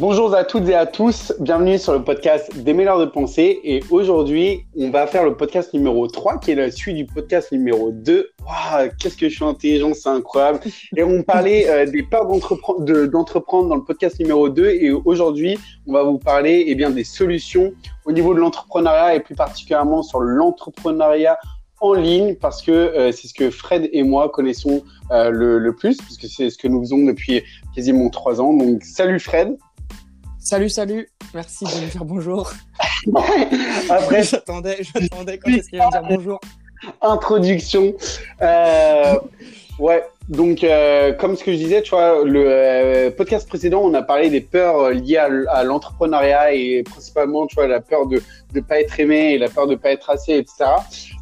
Bonjour à toutes et à tous, bienvenue sur le podcast des meilleurs de pensée et aujourd'hui on va faire le podcast numéro 3 qui est la suite du podcast numéro 2. Waouh, qu'est-ce que je suis intelligent, c'est incroyable. Et on parlait euh, des peurs d'entreprendre dans le podcast numéro 2 et aujourd'hui on va vous parler eh bien, des solutions au niveau de l'entrepreneuriat et plus particulièrement sur l'entrepreneuriat en ligne parce que euh, c'est ce que Fred et moi connaissons euh, le, le, plus, puisque c'est ce que nous faisons depuis quasiment trois ans. Donc, salut Fred. Salut, salut. Merci de me dire bonjour. Après, j'attendais, j'attendais quand est-ce qu'il va me dire bonjour. Introduction. Euh, ouais. Donc, euh, comme ce que je disais, tu vois, le euh, podcast précédent, on a parlé des peurs liées à, l'entrepreneuriat et principalement, tu vois, la peur de ne pas être aimé et la peur de ne pas être assez, etc.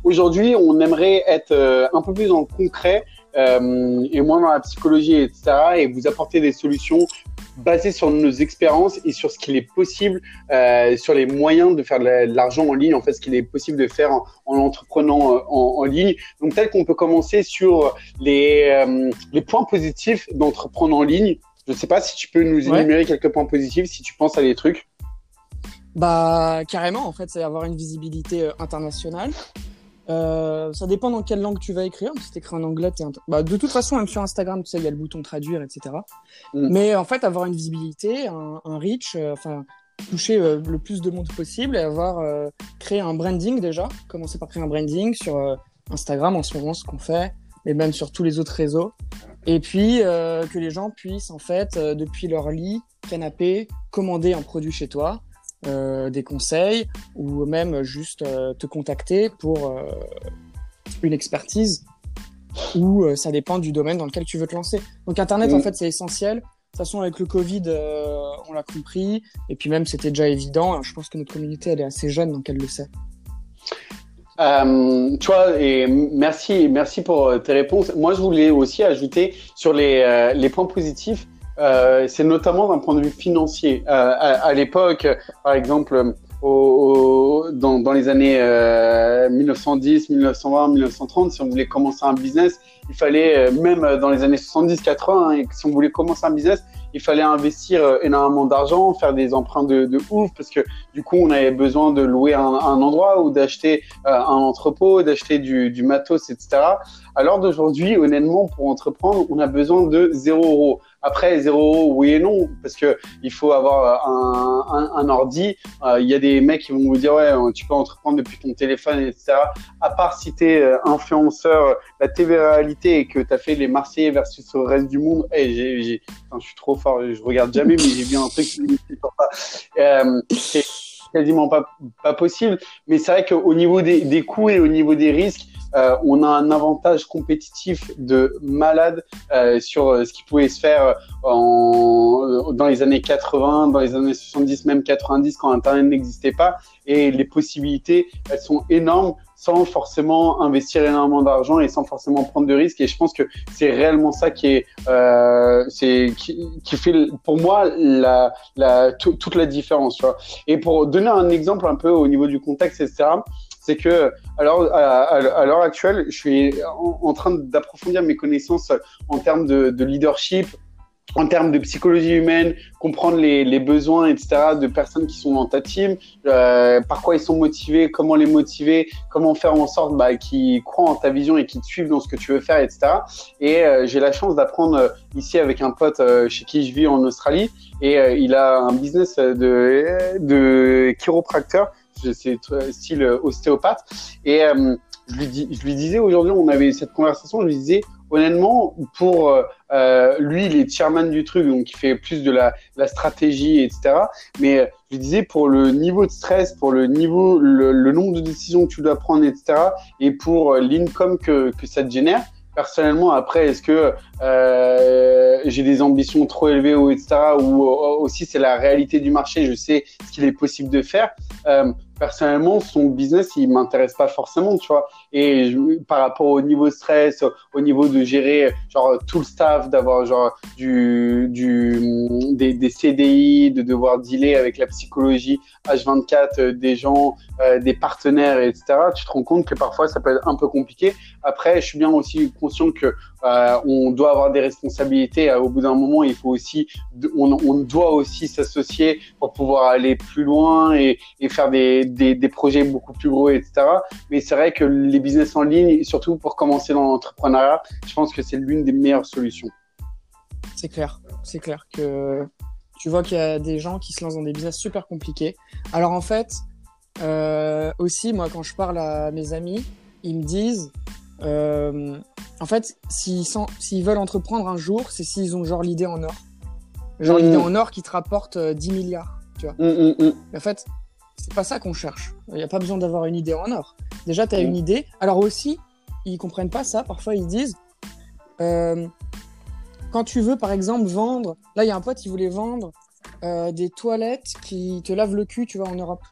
Aujourd'hui, on aimerait être un peu plus dans le concret et moins dans la psychologie, etc. et vous apporter des solutions basé sur nos expériences et sur ce qu'il est possible, euh, sur les moyens de faire de l'argent en ligne, en fait, ce qu'il est possible de faire en, entreprenant euh, en, ligne. Donc, tel qu'on peut commencer sur les, euh, les points positifs d'entreprendre en ligne. Je ne sais pas si tu peux nous énumérer quelques points positifs, si tu penses à des trucs. Bah, carrément, en fait, c'est avoir une visibilité internationale. Euh, ça dépend dans quelle langue tu vas écrire. Si tu écris en anglais, es bah, de toute façon, même sur Instagram, tu sais, il y a le bouton traduire, etc. Mm. Mais en fait, avoir une visibilité, un, reach, euh, enfin, toucher euh, le plus de monde possible et avoir créé un branding déjà. Commencer par créer un branding sur Instagram en ce moment, ce qu'on fait, mais même sur tous les autres réseaux. Et puis que les gens puissent, en fait, depuis leur lit, canapé, commander un produit chez toi euh, des conseils ou même juste euh, te contacter pour euh, une expertise ou ça dépend du domaine dans lequel tu veux te lancer. Donc Internet, en fait, c'est essentiel. De toute façon, avec le Covid, on l'a compris. Et puis même, c'était déjà évident. Je pense que notre communauté, elle est assez jeune, donc elle le sait. Euh, tu vois, et merci, merci pour tes réponses. Moi, je voulais aussi ajouter sur les, les points positifs. Euh, c'est notamment d'un point de vue financier. Euh, à, à l'époque, par exemple, au, dans, dans, les années 1910, 1920, 1930, si on voulait commencer un business, il fallait, euh, même dans les années 70, 80, hein, si on voulait commencer un business, il fallait investir euh, énormément d'argent, faire des emprunts de, de, ouf, parce que du coup, on avait besoin de louer un, un endroit ou d'acheter un entrepôt, d'acheter du, du matos, etc. Alors d'aujourd'hui, honnêtement, pour entreprendre, on a besoin de 0 euros. Après, 0 euros, oui et non, parce que il faut avoir un, un, un ordi. Euh, il y a des mecs qui vont vous dire, ouais, tu peux entreprendre depuis ton téléphone, etc. À part si tu es euh, influenceur, la télé-réalité et que tu as fait les Marseillais versus le reste du monde, hey, j'ai, j'ai, enfin, je suis trop fort, je regarde jamais, mais j'ai vu un truc qui sur ça. Quasiment pas, possible. Mais c'est vrai qu'au niveau des, des coûts et au niveau des risques, euh, on a un avantage compétitif de malade euh, sur euh, ce qui pouvait se faire dans les années 80, dans les années 70, même 90, quand Internet n'existait pas. Et les possibilités, elles sont énormes sans forcément investir énormément d'argent et sans forcément prendre de risques. Et je pense que c'est réellement ça qui est, c'est qui, fait pour moi la, toute la différence. Et pour donner un exemple un peu au niveau du contexte, etc c'est que alors à, l'heure actuelle, je suis en, train d'approfondir mes connaissances en termes de, leadership, en termes de psychologie humaine, comprendre les, besoins, etc., de personnes qui sont dans ta team, euh, par quoi ils sont motivés, comment les motiver, comment faire en sorte bah, qu'ils croient en ta vision et qu'ils te suivent dans ce que tu veux faire, etc. Et euh, j'ai la chance d'apprendre euh, ici avec un pote chez qui je vis en Australie, et il a un business de, de chiropracteur c'est style euh, ostéopathe. Et euh, je, lui dis, je lui disais aujourd'hui, on avait cette conversation, je lui disais, honnêtement, pour euh, lui, il est chairman du truc, donc il fait plus de la, la stratégie, etc. Mais je lui disais, pour le niveau de stress, pour le niveau, le, le nombre de décisions que tu dois prendre, etc., et pour l'income que, que ça te génère, personnellement, après, est-ce que euh, j'ai des ambitions trop élevées ou etc. Ou aussi c'est la réalité du marché, je sais ce qu'il est possible de faire. Euh, personnellement, son business, il m'intéresse pas forcément, tu vois. Et par rapport au niveau stress, au niveau de gérer genre tout le staff, d'avoir genre du, du des, des, CDI, de devoir dealer avec la psychologie H24 euh, des gens, euh, des partenaires, etc. Tu te rends compte que parfois ça peut être un peu compliqué. Après, je suis bien aussi conscient que euh, on doit avoir des responsabilités responsabilités. Au bout d'un moment, il faut aussi, on, doit aussi s'associer pour pouvoir aller plus loin et, faire des, des, projets beaucoup plus gros, etc. Mais c'est vrai que les business en ligne, surtout pour commencer dans l'entrepreneuriat, je pense que c'est l'une des meilleures solutions. C'est clair, c'est clair que tu vois qu'il y a des gens qui se lancent dans des business super compliqués. Alors en fait, euh, aussi, moi, quand je parle à mes amis, ils me disent, euh, en fait, s'ils s'ils veulent entreprendre un jour, c'est s'ils ont genre l'idée en or. Genre l'idée mmh. en or qui te rapporte 10 euh, milliards, tu vois. Mmh, mmh, en fait, c'est pas ça qu'on cherche. Il n'y a pas besoin d'avoir une idée en or. Déjà, tu as une idée. Alors aussi, ils comprennent pas ça. Parfois, ils disent, euh, quand tu veux, par exemple, vendre, là, il y a un pote qui voulait vendre euh, des toilettes qui te lavent le cul, tu vois, en Europe.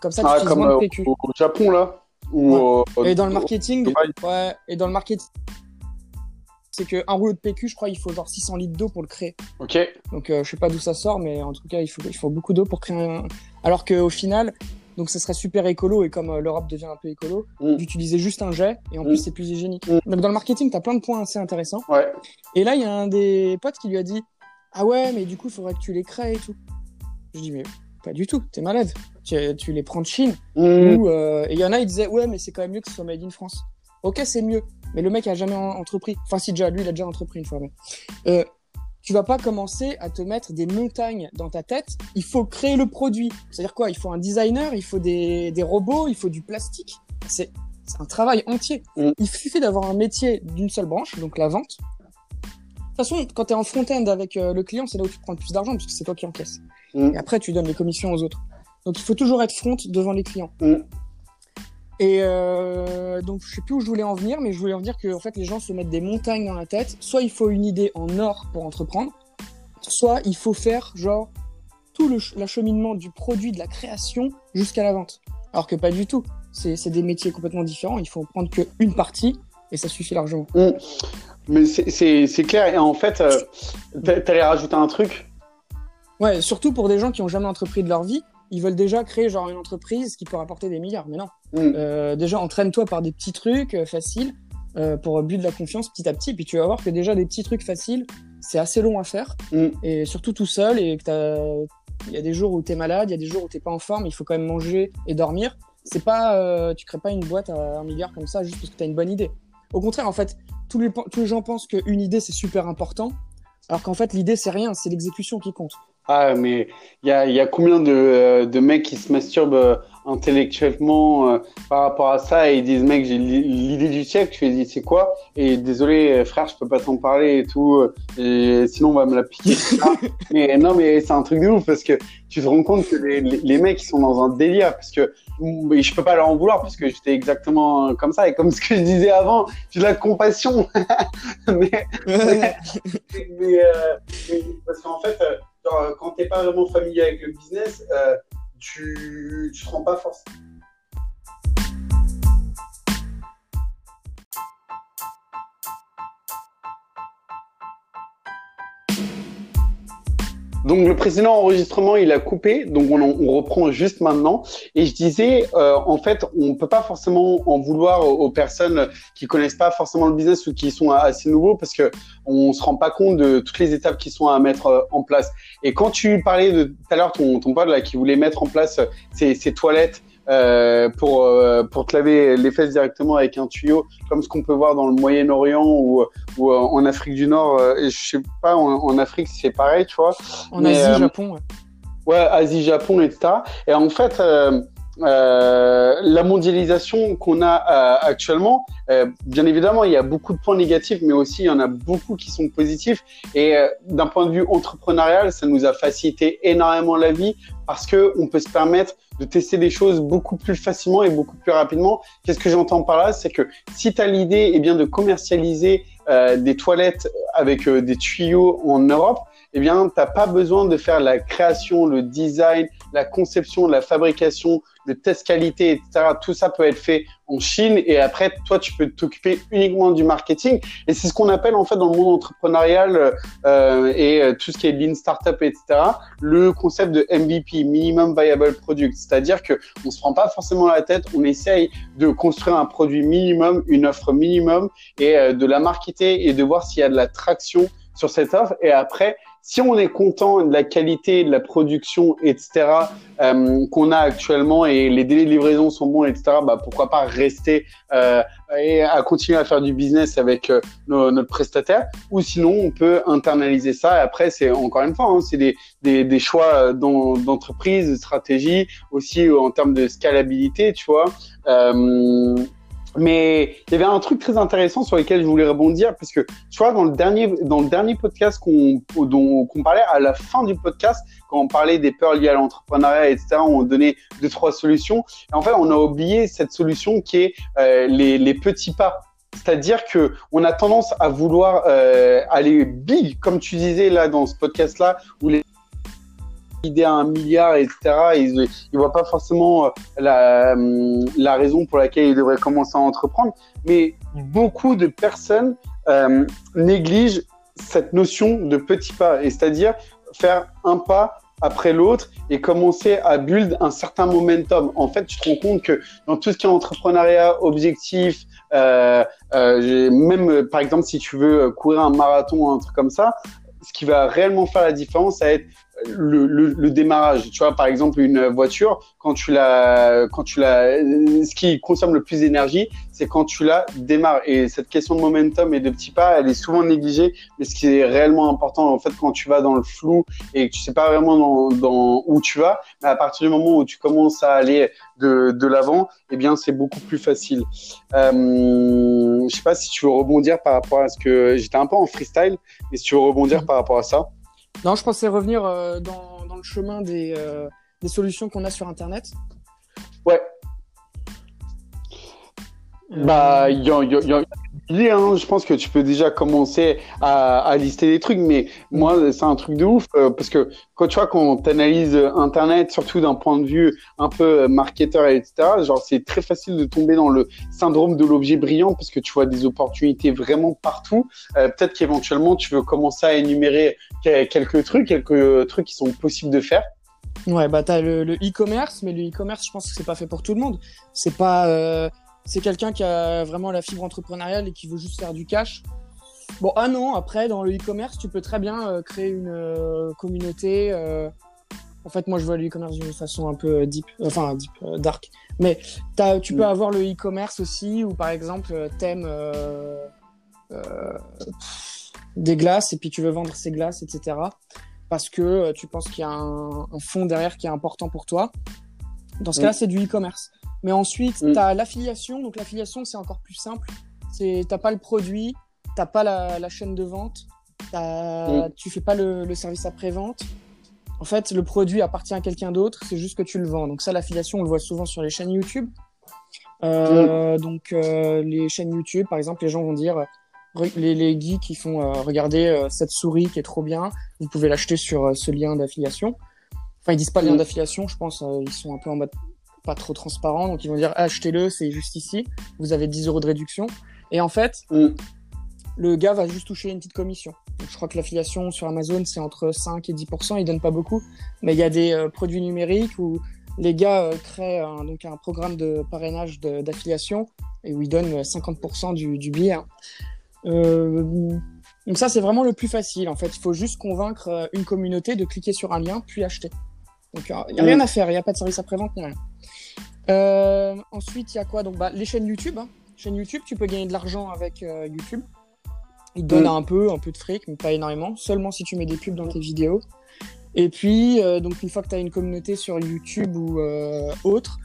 Comme ça, tu ah, comme, moins de PQ. Au, Japon, là ou Et dans le marketing, ouais, et dans le marketing, c'est qu'un rouleau de PQ, je crois, il faut genre 600 litres d'eau pour le créer. Ok. Donc, euh, je sais pas d'où ça sort, mais en tout cas, il faut, il faut beaucoup d'eau pour créer un. Alors qu'au final, donc ce serait super écolo et comme euh, l'Europe devient un peu écolo, mm. d'utiliser juste un jet et en plus mm. c'est plus hygiénique. Mm. Donc dans le marketing, tu as plein de points assez intéressants. Ouais. Et là, il y a un des potes qui lui a dit Ah ouais, mais du coup, il faudrait que tu les crées et tout. Je dis Mais pas du tout, t'es malade. Tu, tu, les prends de Chine. Euh, et il y en a, ils disaient Ouais, mais c'est quand même mieux que ce soit made in France. Ok, c'est mieux. Mais le mec a jamais entrepris. Enfin, si déjà, lui, il a déjà entrepris une fois. Mais... Euh, tu vas pas commencer à te mettre des montagnes dans ta tête. Il faut créer le produit. C'est-à-dire quoi? Il faut un designer, il faut des, des robots, il faut du plastique. C'est un travail entier. Mm. Il suffit d'avoir un métier d'une seule branche, donc la vente. De toute façon, quand tu es en front-end avec euh, le client, c'est là où tu prends le plus d'argent, parce que c'est toi qui encaisses. Mm. Et après, tu donnes les commissions aux autres. Donc, il faut toujours être front devant les clients. Mm. Et euh, donc, je sais plus où je voulais en venir, mais je voulais en venir que en fait, les gens se mettent des montagnes dans la tête. Soit il faut une idée en or pour entreprendre, soit il faut faire genre tout l'acheminement du produit, de la création jusqu'à la vente. Alors que pas du tout. C'est des métiers complètement différents. Il faut prendre qu'une partie et ça suffit largement. Mmh. Mais c'est clair. Et en fait, euh, t'allais rajouter un truc Ouais, surtout pour des gens qui ont jamais entrepris de leur vie ils veulent déjà créer genre une entreprise qui peut rapporter des milliards. Mais non. Mm. Euh, déjà, entraîne-toi par des petits trucs euh, faciles euh, pour but de la confiance petit à petit. Puis tu vas voir que déjà des petits trucs faciles, c'est assez long à faire. Mm. Et surtout tout seul. Et que il y a des jours où tu es malade, il y a des jours où t'es pas en forme. Il faut quand même manger et dormir. C'est pas, tu crées pas une boîte à un milliard comme ça juste parce que tu as une bonne idée. Au contraire, en fait, tous les, tous les gens pensent qu'une idée c'est super important. Alors qu'en fait, l'idée, c'est rien, c'est l'exécution qui compte. Ah, mais il y a, y a, combien de, euh, de, mecs qui se masturbent euh, intellectuellement euh, par rapport à ça et ils disent mec j'ai l'idée du siècle. Je fais c'est quoi? Et désolé frère je peux pas t'en parler et tout et sinon on va me la piquer. Mais non mais c'est un truc de ouf parce que tu te rends compte que les, les, mecs ils sont dans un délire parce que je peux pas leur en vouloir parce que j'étais exactement comme ça et comme ce que je disais avant j'ai de la compassion. Mais, mais, mais, parce qu'en fait euh, quand tu n'es pas vraiment familier avec le business, euh, tu ne te rends pas forcément. Donc le précédent enregistrement, il a coupé, donc on, on reprend juste maintenant. Et je disais, euh, en fait, on peut pas forcément en vouloir aux, personnes qui connaissent pas forcément le business ou qui sont assez nouveaux parce que on se rend pas compte de toutes les étapes qui sont à mettre euh, en place. Et quand tu parlais de tout à l'heure, ton, ton pote là qui voulait mettre en place ces, ces toilettes euh, pour, euh, pour te laver les fesses directement avec un tuyau, comme ce qu'on peut voir dans le Moyen-Orient ou, ou euh, en Afrique du Nord. et je sais pas, en, en Afrique, c'est pareil, tu vois. En Asie, Japon. Ouais, ouais Asie, Japon, etc. Et en fait, euh, la mondialisation qu'on a euh, actuellement, euh, bien évidemment, il y a beaucoup de points négatifs, mais aussi il y en a beaucoup qui sont positifs. Et d'un point de vue entrepreneurial, ça nous a facilité énormément la vie parce que on peut se permettre de tester des choses beaucoup plus facilement et beaucoup plus rapidement. Qu'est-ce que j'entends par là? C'est que si tu as l'idée eh bien de commercialiser des toilettes avec des tuyaux en Europe, eh bien, tu n'as pas besoin de faire la création, le design, la conception, la fabrication, le test qualité, etc. Tout ça peut être fait en Chine et après, toi, tu peux t'occuper uniquement du marketing. Et c'est ce qu'on appelle en fait dans le monde entrepreneurial euh, et euh, tout ce qui est lean startup, etc. Le concept de MVP, minimum viable product, c'est-à-dire que on se prend pas forcément la tête, on essaye de construire un produit minimum, une offre minimum et euh, de la marketer et de voir s'il y a de la traction sur cette offre. Et après, si on est content de la qualité, de la production, etc., euh, qu'on a actuellement et les délais de livraison sont bons, etc., bah, pourquoi pas rester euh, et à continuer à faire du business avec euh, notre prestataire. Ou sinon, on peut internaliser ça. Après, c'est encore une fois, hein, c'est des, des, des, choix d'entreprise, de stratégie, aussi en termes de scalabilité, tu vois. Mais il y avait un truc très intéressant sur lequel je voulais rebondir parce que tu vois dans le dernier dans le dernier podcast qu'on qu'on parlait à la fin du podcast quand on parlait des peurs liées à l'entrepreneuriat etc on donnait deux trois solutions. Et en fait on a oublié cette solution qui est euh, les, les petits pas. C'est-à-dire que on a tendance à vouloir euh, aller big comme tu disais là dans ce podcast là où les idée à un milliard, etc. ils ne voient pas forcément euh, la, euh, la, raison pour laquelle ils devraient commencer à entreprendre. Mais beaucoup de personnes euh, négligent cette notion de petit pas, c'est-à-dire faire un pas après l'autre et commencer à build un certain momentum. En fait, tu te rends compte que dans tout ce qui est entrepreneuriat, objectif, même par exemple si tu veux courir un marathon, un truc comme ça, ce qui va réellement faire la différence, ça va être le, le, le, démarrage. Tu vois, par exemple, une voiture, quand tu la, quand tu la, ce qui consomme le plus d'énergie, c'est quand tu la démarres. Et cette question de momentum et de petits pas, elle est souvent négligée. Mais ce qui est réellement important, en fait, quand tu vas dans le flou et que tu sais pas vraiment dans, dans où tu vas, mais à partir du moment où tu commences à aller de, de l'avant, eh bien, c'est beaucoup plus facile. Euh, je sais pas si tu veux rebondir par rapport à ce que j'étais un peu en freestyle, mais si tu veux rebondir par rapport à ça. Non, je pensais revenir euh, dans, dans, le chemin des, euh, des solutions qu'on a sur Internet. Ouais. Bah, y, Hein, je pense que tu peux déjà commencer à, à lister des trucs, mais moi, c'est un truc de ouf euh, parce que quand tu vois, quand tu analyses Internet, surtout d'un point de vue un peu marketeur, etc., genre, c'est très facile de tomber dans le syndrome de l'objet brillant parce que tu vois des opportunités vraiment partout. Euh, Peut-être qu'éventuellement, tu veux commencer à énumérer quelques trucs, quelques trucs qui sont possibles de faire. Ouais, bah, t'as le e-commerce, mais le e-commerce, je pense que c'est pas fait pour tout le monde. C'est pas. Euh c'est quelqu'un qui a vraiment la fibre entrepreneuriale et qui veut juste faire du cash. Bon, un an après, dans le e-commerce, tu peux très bien euh, créer une euh, communauté. Euh... En fait, moi, je vois le e-commerce d'une façon un peu deep, enfin deep, dark. Mais as, tu peux mm. avoir le e-commerce aussi, où par exemple, t'aimes des glaces et puis tu veux vendre ces glaces, etc. Parce que tu penses qu'il y a un, un, fond derrière qui est important pour toi. Dans ce mm. cas-là, c'est du e-commerce. Mais ensuite, mm. tu as l'affiliation. Donc, l'affiliation, c'est encore plus simple. Tu n'as pas le produit, tu pas la, la, chaîne de vente, mm. tu fais pas le, le service après-vente. En fait, le produit appartient à quelqu'un d'autre, c'est juste que tu le vends. Donc, ça, l'affiliation, on le voit souvent sur les chaînes YouTube. Euh, mm. Donc, euh, les chaînes YouTube, par exemple, les gens vont dire les, les geeks qui font euh, regarder euh, cette souris qui est trop bien, vous pouvez l'acheter sur euh, ce lien d'affiliation. Enfin, ils disent pas lien d'affiliation, je pense, ils sont un peu en mode pas trop transparent. Donc ils vont dire achetez-le, c'est juste ici, vous avez 10 euros de réduction. Et en fait, mm. le gars va juste toucher une petite commission. Donc, je crois que l'affiliation sur Amazon, c'est entre 5 et 10%, ils donnent pas beaucoup. Mais il y a des euh, produits numériques où les gars euh, créent un, donc un programme de parrainage d'affiliation et où ils donnent 50% du, du billet. Hein. Euh, donc ça, c'est vraiment le plus facile. En fait, il faut juste convaincre euh, une communauté de cliquer sur un lien puis acheter. Donc il n'y a rien à faire, il n'y a pas de service après-vente rien. Euh, ensuite, il y a quoi Donc bah, les chaînes YouTube. Hein. Chaîne YouTube, tu peux gagner de l'argent avec euh, YouTube. Ils te donnent mm. un peu, un peu de fric, mais pas énormément. Seulement si tu mets des pubs dans tes vidéos. Et puis, euh, donc une fois que tu as une communauté sur YouTube ou autre,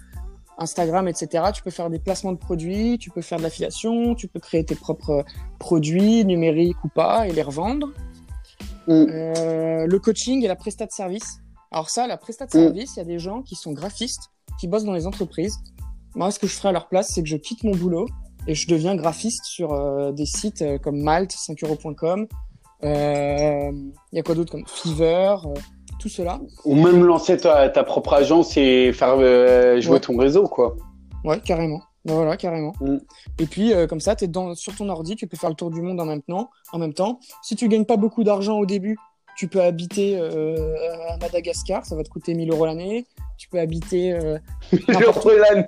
Instagram, etc., tu peux faire des placements de produits, tu peux faire de l'affiliation, tu peux créer tes propres produits, numériques ou pas, et les revendre. Mm. Le coaching et la prestat de service. Alors ça, la prestat de mm. service, il y a des gens qui sont graphistes, qui bossent dans les entreprises. Moi, ce que je ferais à leur place, c'est que je quitte mon boulot et je deviens graphiste sur euh, des sites euh, comme Malte, 5euros.com. Euh, il y a quoi d'autre comme euh, tout cela. Ou même lancer ta, ta propre agence et faire jouer ouais. ton réseau, quoi. Ouais, carrément. Voilà, carrément. Mm. Et puis, comme ça, tu es dans, sur ton ordi, tu peux faire le tour du monde en même temps. En même temps. Si tu gagnes pas beaucoup d'argent au début, tu peux habiter euh, à Madagascar, ça va te coûter 1000 euros l'année. Tu peux habiter. Euh, 1000 euros l'année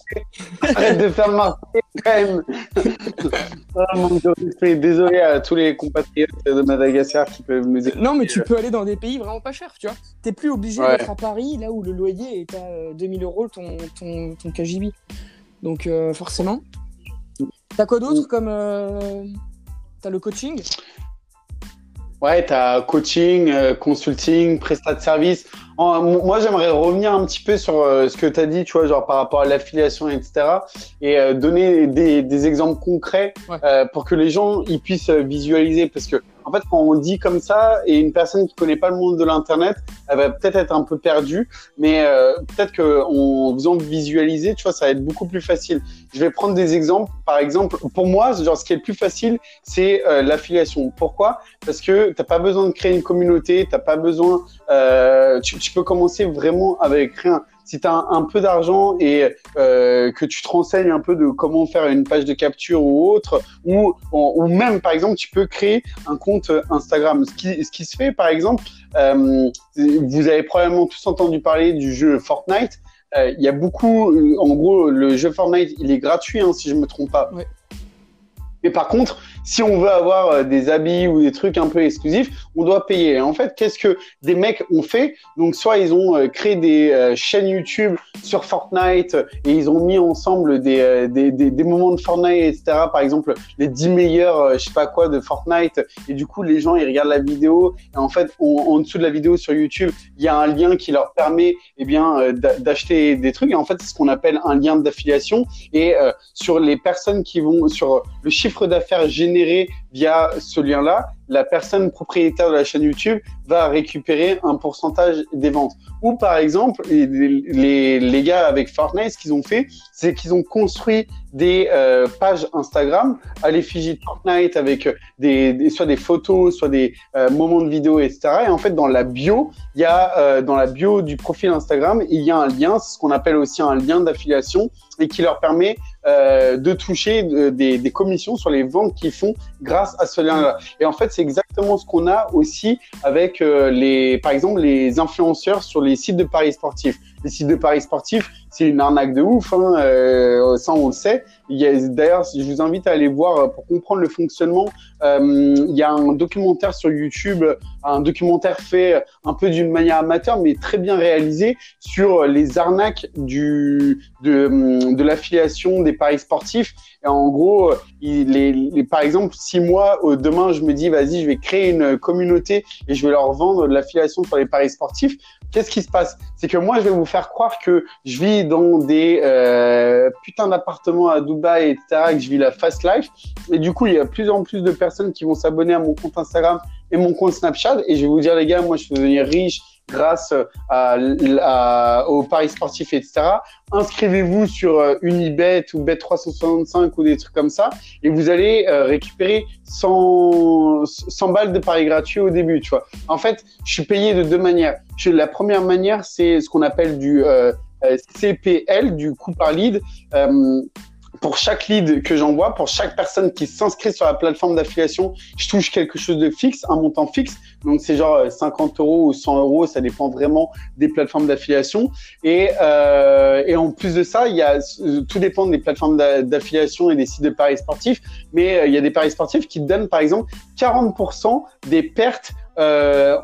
Arrête de faire marquer quand même ah, Désolé à tous les compatriotes de Madagascar qui peuvent nous écouter. Non, mais tu peux aller dans des pays vraiment pas chers, tu vois. T'es plus obligé Ouais. d'être à Paris, là où le loyer est à euh, 2000 euros ton, ton, ton KGB. Donc, euh, forcément. T'as quoi d'autre comme. euh, T'as le coaching? Ouais, tu as coaching, euh, consulting, prestat de service. En- moi, j'aimerais revenir un petit peu sur euh, ce que tu as dit, tu vois, genre par rapport à l'affiliation, etc. Et euh, donner des, des exemples concrets Ouais. euh, pour que les gens ils puissent euh, visualiser. Parce que, en fait, quand on dit comme ça, et une personne qui connaît pas le monde de l'Internet, elle va peut-être être un peu perdue. Mais euh, peut-être qu'en faisant visualiser, tu vois, ça va être beaucoup plus facile. Je vais prendre des exemples. Par exemple, pour moi, genre, ce qui est le plus facile, c'est euh, l'affiliation. Pourquoi? Parce que t'as pas besoin de créer une communauté, t'as pas besoin, euh, tu, tu peux commencer vraiment avec rien. Si tu as un, peu d'argent et euh, que tu te renseignes un peu de comment faire une page de capture ou autre, ou, même par exemple tu peux créer un compte Instagram. Ce qui, ce qui se fait par exemple, euh, vous avez probablement tous entendu parler du jeu Fortnite. Euh, Il y a beaucoup, en gros, le jeu Fortnite, il est gratuit hein, si je me trompe pas. Mais par contre, si on veut avoir euh, des habits ou des trucs un peu exclusifs, on doit payer. En fait, qu'est-ce que des mecs ont fait? Donc, soit ils ont euh, créé des euh, chaînes YouTube sur Fortnite et ils ont mis ensemble des, des, des, des moments de Fortnite, etc. Par exemple, les 10 meilleurs, je sais pas quoi, de Fortnite. Et du coup, les gens, ils regardent la vidéo. Et en fait, en dessous de la vidéo sur YouTube, il y a un lien qui leur permet eh bien, d'a- d'acheter des trucs. Et en fait, c'est ce qu'on appelle un lien d'affiliation. Et sur les personnes qui vont, sur le chiffre d'affaires généré via ce lien-là, la personne propriétaire de la chaîne YouTube va récupérer un pourcentage des ventes. Ou par exemple, les, les, gars avec Fortnite, ce qu'ils ont fait, c'est qu'ils ont construit des euh, pages Instagram à l'effigie de Fortnite avec des, des- soit des photos, soit des euh, moments de vidéo, etc. Et en fait, dans la bio, il y a euh, dans la bio du profil Instagram, il y a un lien, ce qu'on appelle aussi un lien d'affiliation, et qui leur permet euh, de toucher de- des, des commissions sur les ventes qu'ils font grâce à ce lien-là. Et en fait, c'est exactement ce qu'on a aussi avec euh, les, par exemple, les influenceurs sur les sites de paris sportifs. Les sites de paris sportifs, c'est une arnaque de ouf, hein, euh, ça on le sait. D'ailleurs, je vous invite à aller voir euh, pour comprendre le fonctionnement. Euh, il y a un documentaire sur YouTube, un documentaire fait un peu d'une manière amateur, mais très bien réalisé sur les arnaques du, de, de l'affiliation des paris sportifs. Et en gros, euh, il, les- par exemple, si moi, euh, demain, je me dis, vas-y, je vais créer une communauté et je vais leur vendre de l'affiliation sur les paris sportifs, qu'est-ce qui se passe? C'est que moi, je vais vous faire croire que je vis dans des euh, putains d'appartements à Dubaï, etc., que je vis la fast life. Et du coup, il y a de plus en plus de personnes qui vont s'abonner à mon compte Instagram et mon compte Snapchat. Et je vais vous dire, les gars, moi, je suis devenir riche grâce à, à- paris sportifs, etc. Inscrivez-vous sur euh, Unibet ou Bet365 ou des trucs comme ça et vous allez euh, récupérer 100, 100 balles de paris gratuits au début, tu vois. En fait, je suis payé de deux manières. La première manière, c'est ce qu'on appelle du euh, CPL, du coût par lead. Euh, pour chaque lead que j'envoie, pour chaque personne qui s'inscrit sur la plateforme d'affiliation, je touche quelque chose de fixe, un montant fixe. Donc c'est genre euh, 50 euros ou 100 euros, ça dépend vraiment des plateformes d'affiliation. Et, euh, et en plus de ça, il y a euh, tout dépend des plateformes d'a- d'affiliation et des sites de paris sportifs. Mais euh, il y a des paris sportifs qui donnent par exemple 40% des pertes euh,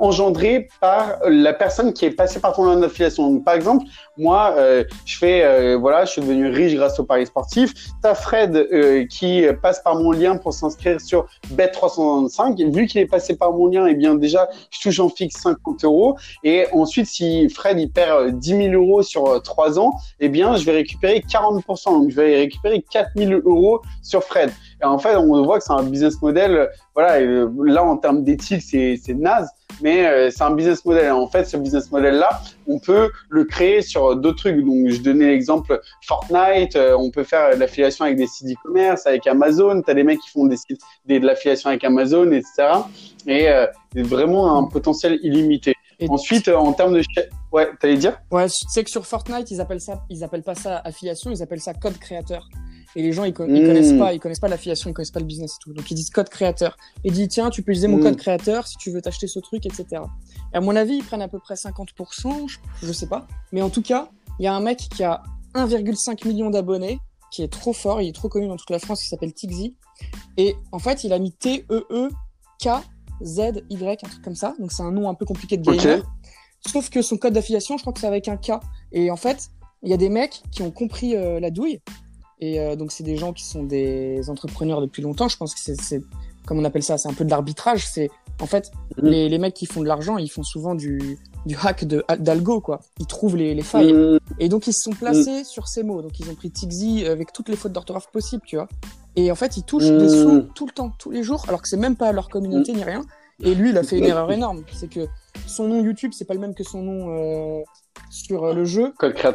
par la personne qui est passée par ton lien d'affiliation. Donc par exemple, moi, euh, je fais, euh, voilà, je suis devenu riche grâce aux paris sportifs. T'as Fred euh, qui passe par mon lien pour s'inscrire sur Bet365. Vu qu'il est passé par mon lien, eh bien déjà, je touche en fixe 50 euros. Et ensuite, si Fred il perd euh, 10 000 euros sur euh, 3 ans, eh bien, je vais récupérer 40%. Donc, je vais récupérer 4 000 euros sur Fred. Et en fait, on voit que c'est un business model. euh, Voilà, euh, là, en termes d'éthique, c'est c'est naze, mais euh, c'est un business model. Et en fait, ce business model-là, on peut le créer sur d'autres trucs. Donc, je donnais l'exemple Fortnite. on peut faire de l'affiliation avec des sites e-commerce, avec Amazon. Tu as des mecs qui font des sites, des, de l'affiliation avec Amazon, etc. Et euh, vraiment un potentiel illimité. Et- Ensuite, euh, en termes de... Ouais, t'allais dire? Ouais, tu sais que sur Fortnite, ils appellent ça, ils appellent pas ça affiliation, ils appellent ça code créateur. Et les gens, ils, con- ils Mm. connaissent pas, ils connaissent pas l'affiliation, ils connaissent pas le business et tout. Donc ils disent code créateur. Et ils disent tiens, tu peux utiliser mon Mm. code créateur si tu veux t'acheter ce truc, etc. à mon avis, ils prennent à peu près 50%, je, je sais pas. Mais en tout cas, il y a un mec qui a 1,5 million d'abonnés, qui est trop fort, il est trop connu dans toute la France, il s'appelle Tixi. Et en fait, il a mis T-E-E-K-Z-Y, un truc comme ça. Donc c'est un nom un peu compliqué de gamer. Sauf que son code d'affiliation, je crois que c'est avec un K. Et en fait, il y a des mecs qui ont compris euh, la douille. Et euh, donc c'est des gens qui sont des entrepreneurs depuis longtemps. Je pense que c'est, comme on appelle ça, c'est un peu de l'arbitrage. C'est en fait mmh. les, les mecs qui font de l'argent, ils font souvent du, du hack de d'algo quoi. Ils trouvent les, les failles mmh. et donc ils se sont placés mmh. sur ces mots. Donc ils ont pris Tixi avec toutes les fautes d'orthographe possibles, tu vois. Et en fait ils touchent des sous tout le temps, tous les jours, alors que c'est même pas leur communauté ni rien. Et lui il a fait une erreur énorme, c'est que son nom YouTube c'est pas le même que son nom euh, sur euh, le jeu,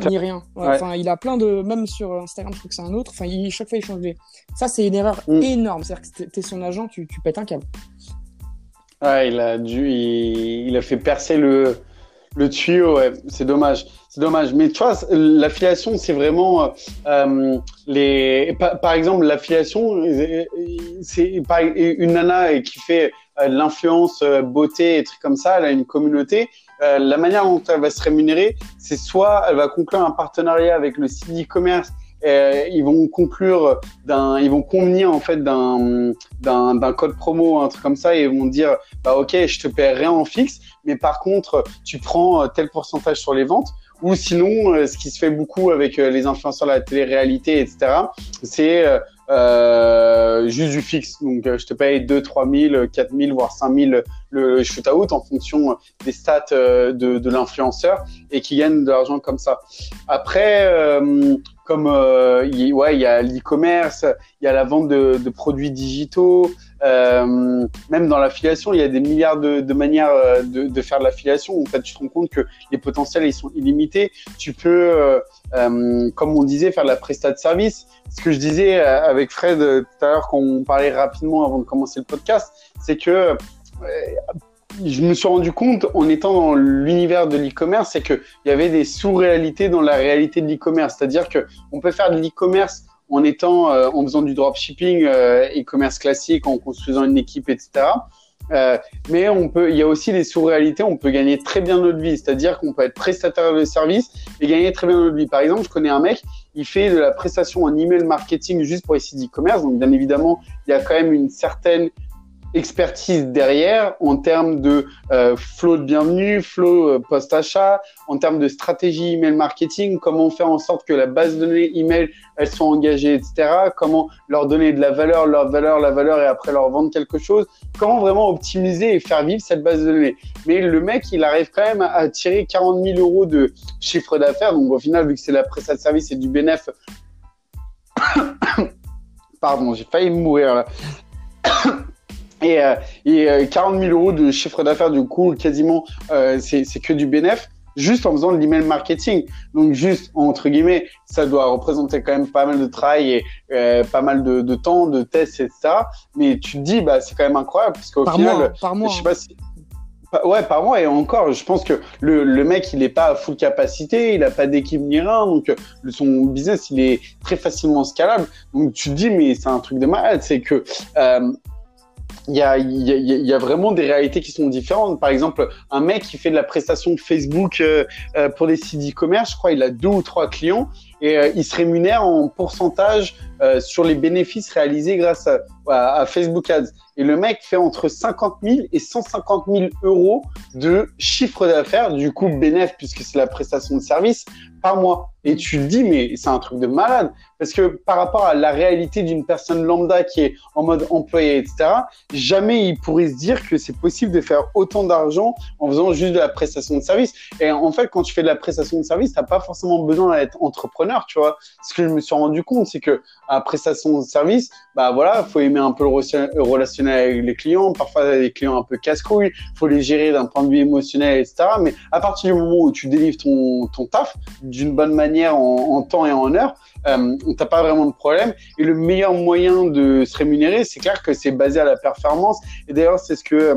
ni rien. Ouais, il a plein de même sur Instagram je trouve que c'est un autre. Enfin il, chaque fois il change des. Ça c'est une erreur mmh. énorme. C'est-à-dire que t'es son agent, tu, tu pètes un câble. Ouais, il a dû, il, il a fait percer le, le tuyau, ouais, c'est dommage. C'est dommage. Mais tu vois, l'affiliation, c'est vraiment euh, les. Par, exemple, l'affiliation, c'est une nana qui fait euh, de l'influence euh, beauté et trucs comme ça. Elle a une communauté. Euh, la manière dont elle va se rémunérer, c'est soit elle va conclure un partenariat avec le site e-commerce euh, ils vont conclure d'un, ils vont convenir en fait d'un, d'un, d'un code promo, un truc comme ça, et ils vont dire, bah ok, je te paie rien en fixe, mais par contre, tu prends tel pourcentage sur les ventes. Ou sinon, euh, ce qui se fait beaucoup avec euh, les influenceurs de la télé-réalité, etc., c'est euh, juste du fixe. Donc, je te paye 2, 3 000, 4 000, voire 5 000 le shoot-out en fonction des stats de, de l'influenceur et qui gagnent de l'argent comme ça. Après, euh, comme euh, y, ouais, il y a l'e-commerce, il y a la vente de, de produits digitaux, euh, même dans l'affiliation, il y a des milliards de, de manières euh, de, de, faire de l'affiliation. En fait, tu te rends compte que les potentiels ils sont illimités. Tu peux, euh, euh comme on disait, faire de la prestat de service. Ce que je disais avec Fred tout à l'heure quand on parlait rapidement avant de commencer le podcast, c'est que je me suis rendu compte en étant dans l'univers de l'e-commerce, c'est qu'il y avait des sous-réalités dans la réalité de l'e-commerce. C'est-à-dire que on peut faire de l'e-commerce en étant, euh, en faisant du dropshipping, euh, e-commerce classique, en construisant une équipe, etc. Euh, mais on peut, il y a aussi des sous-réalités. On peut gagner très bien notre vie, c'est-à-dire qu'on peut être prestataire de service et gagner très bien notre vie. Par exemple, je connais un mec, il fait de la prestation en email marketing juste pour les sites e-commerce. Donc, bien évidemment, il y a quand même une certaine expertise derrière en termes de euh, flow de bienvenue, flow euh, post-achat, en termes de stratégie email marketing, comment faire en sorte que la base de données email, elles sont engagées, etc. Comment leur donner de la valeur, leur valeur, la valeur et après leur vendre quelque chose. Comment vraiment optimiser et faire vivre cette base de données. Mais le mec, il arrive quand même à tirer 40 000 euros de chiffre d'affaires. Donc au final, vu que c'est la prestation de service et du bénéfice, pardon, j'ai failli mourir là et, euh, et 40 euh, 000 euros de chiffre d'affaires, du coup, quasiment, euh, c'est que du bénéfice juste en faisant de l'email marketing. Donc juste entre guillemets, ça doit représenter quand même pas mal de travail et euh, pas mal de, de, temps, de tests, etc. Mais tu te dis, bah c'est quand même incroyable parce qu'au final, mois, par mois. je sais pas si Ouais, par mois et encore, je pense que le, le mec, il n'est pas à full capacité, il n'a pas d'équipe ni rien, donc son business, il est très facilement scalable. Donc tu te dis, mais c'est un truc de malade, c'est que euh, il y a, y, a, y a, vraiment des réalités qui sont différentes. Par exemple, un mec qui fait de la prestation Facebook euh, euh, pour des sites e-commerce, je crois, il a deux ou trois clients et euh, il se rémunère en pourcentage euh, sur les bénéfices réalisés grâce à, à, Facebook Ads. Et le mec fait entre 50 000 et 150 000 euros de chiffre d'affaires, du coup bénéfice puisque c'est la prestation de service par mois. Et tu te dis, mais c'est un truc de malade. Parce que par rapport à la réalité d'une personne lambda qui est en mode employé, etc., jamais il pourrait se dire que c'est possible de faire autant d'argent en faisant juste de la prestation de service. Et en fait, quand tu fais de la prestation de service, tu n'as pas forcément besoin d'être entrepreneur, tu vois. Ce que je me suis rendu compte, c'est que à prestation de service, bah voilà, faut aimer un peu le relationnel avec les clients. Parfois, des clients un peu casse-couilles. Faut les gérer d'un point de vue émotionnel, etc. Mais à partir du moment où tu délivres ton, taf d'une bonne manière en, temps et en heure, euh, t'as pas vraiment de problème. Et le meilleur moyen de se rémunérer, c'est clair que c'est basé à la performance. Et d'ailleurs, c'est ce que euh,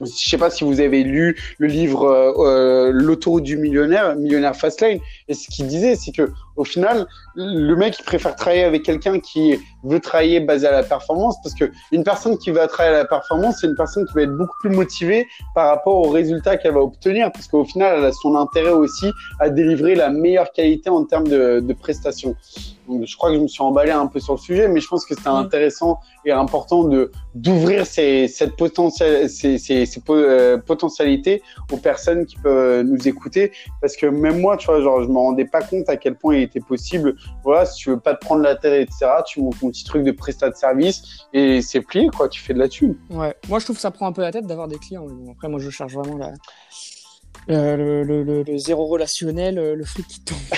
je sais pas si vous avez lu le livre euh, euh L'autoroute du millionnaire, Millionnaire Fastlane. Et ce qu'il disait, c'est que au final, le mec il préfère travailler avec quelqu'un qui veut travailler basé à la performance, parce que une personne qui va travailler à la performance, c'est une personne qui va être beaucoup plus motivée par rapport aux résultats qu'elle va obtenir, parce qu'au final, elle a son intérêt aussi à délivrer la meilleure qualité en termes de, de prestations. Donc, je crois que je me suis emballé un peu sur le sujet, mais je pense que c'était Mm. intéressant et important de d'ouvrir ces, cette potentiel, ces, ces, ces po- euh, potentialités aux personnes qui peuvent nous écouter, parce que même moi, tu vois, genre, je me rendais pas compte à quel point il était possible. Voilà, si tu veux pas te prendre la tête, etc., tu montes ton petit truc de prestat de service et c'est plié, quoi. Tu fais de la thune. Ouais. Moi, je trouve que ça prend un peu la tête d'avoir des clients. après, moi, je cherche vraiment la... euh, le, le, le, le zéro relationnel, euh, le fric qui tombe.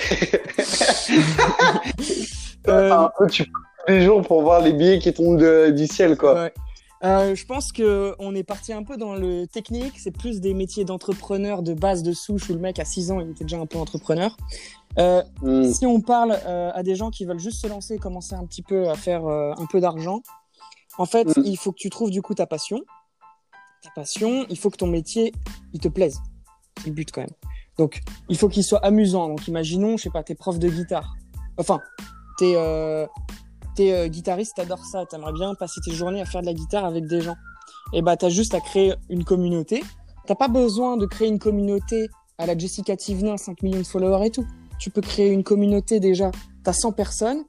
Euh, Un peu, tu tous les jours pour voir les billets qui tombent de- du ciel, quoi. Ouais. Euh, je pense que on est parti un peu dans le technique. C'est plus des métiers d'entrepreneur de base de souche où le mec à 6 ans il était déjà un peu entrepreneur. Euh, Mm. Si on parle euh, à des gens qui veulent juste se lancer, commencer un petit peu à faire un peu d'argent, en fait, Mm. il faut que tu trouves du coup ta passion. Ta passion, il faut que ton métier il te plaise. C'est le but quand même. Donc, il faut qu'il soit amusant. Donc, imaginons, je sais pas, t'es prof de guitare. Enfin, t'es t'es euh, guitariste, t'adores ça, t'aimerais bien passer tes journées à faire de la guitare avec des gens. Et bah, t'as juste à créer une communauté. T'as pas besoin de créer une communauté à la Jessica Tivenin, 5 millions de followers et tout. Tu peux créer une communauté déjà. T'as 100 personnes,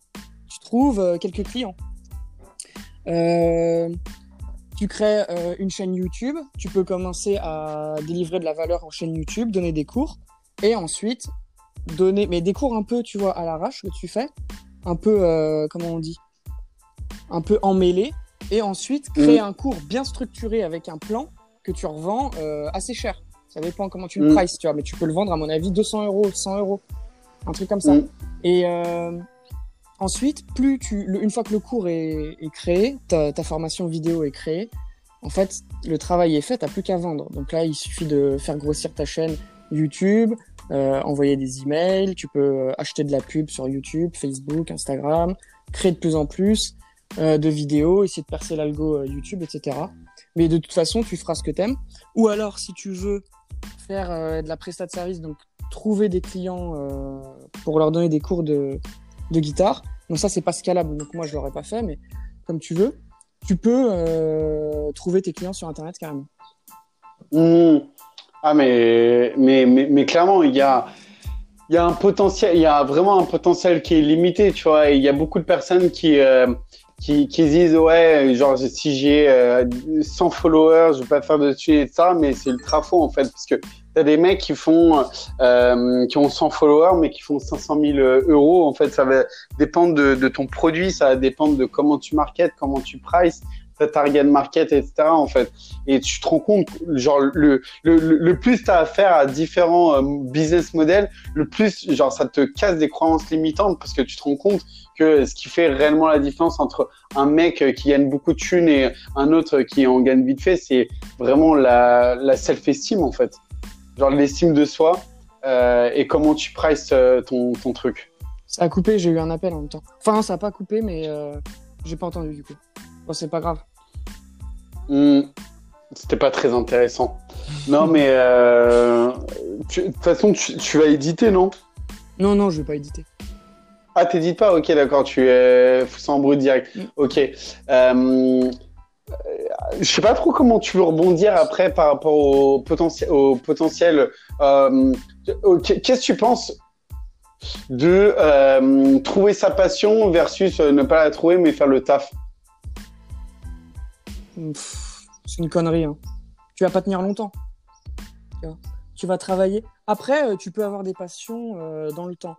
tu trouves euh, quelques clients. Euh, tu crées euh, une chaîne YouTube, tu peux commencer à délivrer de la valeur en chaîne YouTube, donner des cours, et ensuite donner, mais des cours un peu, tu vois, à l'arrache que tu fais, un peu, euh, comment on dit, un peu emmêlé, et ensuite créer un cours bien structuré avec un plan que tu revends euh, assez cher. Ça dépend comment tu le Mm. prices, tu vois, mais tu peux le vendre à mon avis 200 euros, 100 euros, un truc comme ça. Mm. Et euh, ensuite, plus tu, le- une fois que le cours est, est créé, ta, ta formation vidéo est créée, en fait, le travail est fait, t'as plus qu'à vendre. Donc là, il suffit de faire grossir ta chaîne YouTube, euh, envoyer des emails, tu peux euh, acheter de la pub sur YouTube, Facebook, Instagram, créer de plus en plus euh, de vidéos, essayer de percer l'algo euh, YouTube, etc. Mais de toute façon, tu feras ce que t'aimes. Ou alors, si tu veux faire euh, de la prestat de service, donc trouver des clients pour leur donner des cours de, de guitare. Donc ça, c'est pas scalable. Donc moi, je l'aurais pas fait, mais comme tu veux, tu peux trouver tes clients sur Internet carrément. Hmm. Ah mais, mais, mais, mais clairement, il y a, y a un potentiel, il y a vraiment un potentiel qui est limité, tu vois. Il y a beaucoup de personnes qui, euh, qui, qui disent, ouais, genre, si j'ai euh, 100 followers, je vais pas faire de thunes et ça, mais c'est ultra faux, en fait, parce que t'as des mecs qui font, euh, qui ont 100 followers, mais qui font 500 000 euros. En fait, ça va dépendre de, de ton produit, ça va dépendre de comment tu marketes, comment tu prices, ta target market, etc. En fait, et tu te rends compte, genre le le, le, plus tu as affaire à différents euh, business models, le plus genre ça te casse des croyances limitantes parce que tu te rends compte que ce qui fait réellement la différence entre un mec euh, qui gagne beaucoup de thunes et un autre qui en gagne vite fait, c'est vraiment la, la self-esteem en fait, genre l'estime de soi euh, et comment tu prices euh, ton, ton truc. Ça a coupé, j'ai eu un appel en même temps. Enfin, ça a pas coupé, mais euh, j'ai pas entendu du coup. Bon, c'est pas grave. Hmm, C'était pas très intéressant. Non, mais euh, tu- de toute façon, tu, tu vas éditer, non? Non, non, je vais pas éditer. Ah, t'édites pas? Ok, d'accord, tu es en brut direct. Mm. Ok. Euh, euh, je sais pas trop comment tu veux rebondir après par rapport au potentiel. Au potentiel euh, au- Qu'est-ce que tu penses de euh, trouver sa passion versus euh, ne pas la trouver mais faire le taf? C'est une connerie. Hein. Tu vas pas tenir longtemps. Tu, vois. Tu vas travailler. Après, euh, tu peux avoir des passions euh, dans le temps.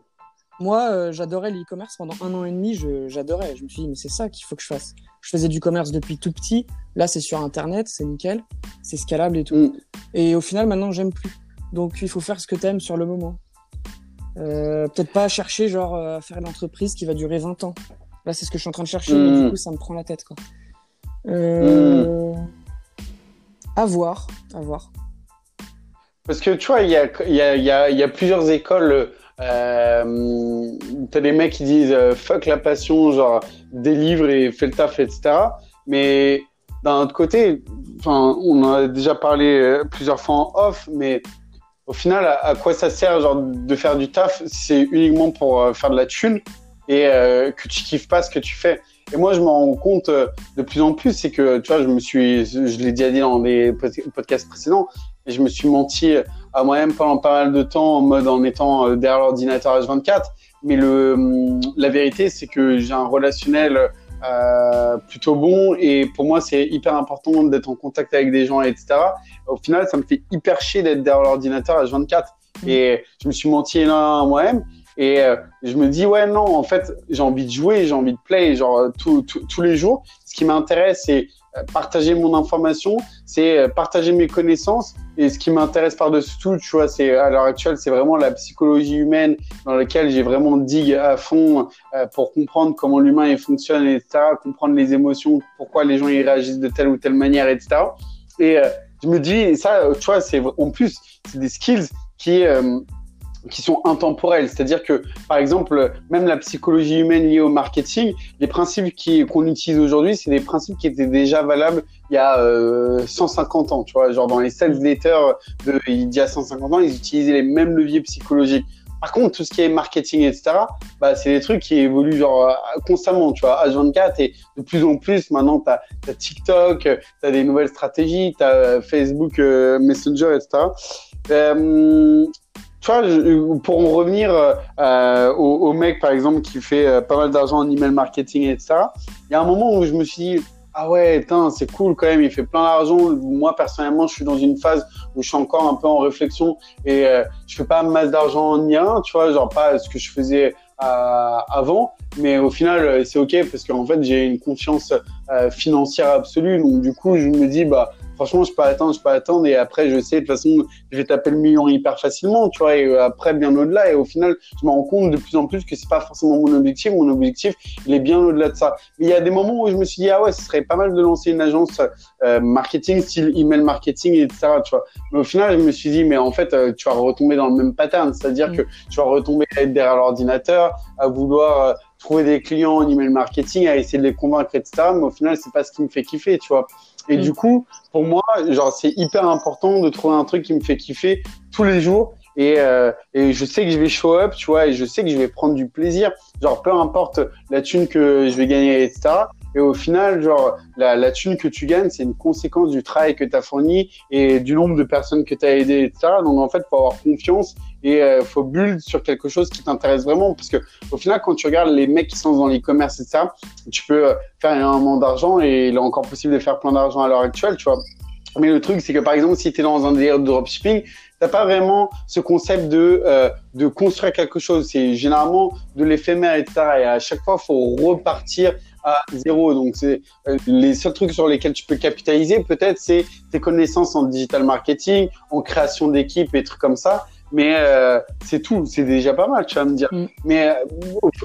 Moi, euh, j'adorais l'e-commerce pendant un an et demi. je- J'adorais. Je me suis dit, mais c'est ça qu'il faut que je fasse. Je faisais du commerce depuis tout petit. Là, c'est sur Internet, c'est nickel, c'est scalable et tout. Mm. Et au final, maintenant, j'aime plus. Donc, il faut faire ce que t'aimes sur le moment. Euh, Peut-être pas chercher genre à faire une entreprise qui va durer 20 ans. Là, c'est ce que je suis en train de chercher, mais du coup, ça me prend la tête, quoi. Euh... À voir, à voir. Parce que tu vois, il y a, il y, a, il y, a, il y a plusieurs écoles. Euh, T'as des mecs qui disent euh, fuck la passion, genre délivre et fais le taf, etc. Mais d'un autre côté, on en a déjà parlé euh, plusieurs fois en off, mais au final, à, quoi ça sert genre de faire du taf C'est uniquement pour euh, faire de la thune et que tu kiffes pas ce que tu fais? Et moi, je m'en rends compte euh, de plus en plus, c'est que tu vois, je me suis, je l'ai déjà dit dans des podcasts précédents, et je me suis menti à moi-même pendant pas mal de temps en mode en étant derrière l'ordinateur H24. Mais le, hum, la vérité, c'est que j'ai un relationnel euh, plutôt bon et pour moi c'est hyper important d'être en contact avec des gens etc au final ça me fait hyper chier d'être derrière l'ordinateur à 24 mm. et je me suis menti énormément à moi-même et euh, je me dis ouais non en fait j'ai envie de jouer j'ai envie de play genre tous les jours ce qui m'intéresse c'est euh, partager mon information, c'est euh, partager mes connaissances. Et ce qui m'intéresse par-dessus tout, tu vois, c'est à l'heure actuelle, c'est vraiment la psychologie humaine dans laquelle j'ai vraiment digue à fond euh, pour comprendre comment l'humain fonctionne, etc., comprendre les émotions, pourquoi les gens y réagissent de telle ou telle manière, etc. Et je me dis, ça, tu vois, c'est en plus, c'est des skills qui qui sont intemporels. C'est-à-dire que, par exemple, même la psychologie humaine liée au marketing, les principes qu'on utilise aujourd'hui, c'est des principes qui étaient déjà valables il y a 150 euh, ans. Tu vois, genre dans les sales letters de il y a 150 ans, ils utilisaient les mêmes leviers psychologiques. Par contre, tout ce qui est marketing, etc., bah, c'est des trucs qui évoluent genre euh, constamment, tu vois. H24 et de plus en plus, maintenant, tu as, TikTok, tu as des nouvelles stratégies, tu as euh, Facebook Messenger, etc. Euh, vois, pour en revenir euh, au, mec, par exemple, qui fait euh, pas mal d'argent en email marketing, et ça, il y a un moment où je me suis dit, ah ouais, c'est cool quand même, il fait plein d'argent. Moi, personnellement, je suis dans une phase où je suis encore un peu en réflexion et euh, je fais pas masse d'argent en IA, tu vois, genre pas ce que je faisais euh, avant, mais au final, c'est ok parce qu'en fait, j'ai une confiance euh, financière absolue. Donc, du coup, je me dis, bah, franchement, je peux attendre, je peux attendre. Et après, je sais, de toute façon, je vais taper le million hyper facilement, tu vois. Et euh, après, bien au-delà. Et au final, je me rends compte de plus en plus que c'est pas forcément mon objectif. Mon objectif, il est bien au-delà de ça. Mais il y a des moments où je me suis dit, ah ouais, ce serait pas mal de lancer une agence euh, marketing, style email marketing, etc., tu vois. Mais au final, je me suis dit, mais en fait, euh, tu vas retomber dans le même pattern. C'est-à-dire mm. que tu vas retomber à être derrière l'ordinateur, à vouloir trouver des clients en email marketing, à essayer de les convaincre, etc. Mais au final, c'est pas ce qui me fait kiffer, tu vois. Et du coup, pour moi, genre, c'est hyper important de trouver un truc qui me fait kiffer tous les jours. Et, euh, et je sais que je vais show up, tu vois, et je sais que je vais prendre du plaisir. Genre, peu importe la thune que je vais gagner, etc. Et au final, genre, la, la thune que tu gagnes, c'est une conséquence du travail que tu as fourni et du nombre de personnes que tu as aidées, etc. Donc, en fait, faut avoir confiance et euh, faut build sur quelque chose qui t'intéresse vraiment. Parce que, au final, quand tu regardes les mecs qui sont dans l'e-commerce, etc., tu peux faire énormément d'argent et il est encore possible de faire plein d'argent à l'heure actuelle, tu vois. Mais le truc, c'est que par exemple, si tu es dans un délire de dropshipping, t'as pas vraiment ce concept de euh, de construire quelque chose. C'est généralement de l'éphémère, etc. Et à chaque fois, faut repartir à zéro. Donc, c'est euh, les seuls trucs sur lesquels tu peux capitaliser, peut-être, c'est tes connaissances en digital marketing, en création d'équipe et trucs comme ça. Mais euh, c'est tout, c'est déjà pas mal, tu vas me dire. Mm. Mais euh,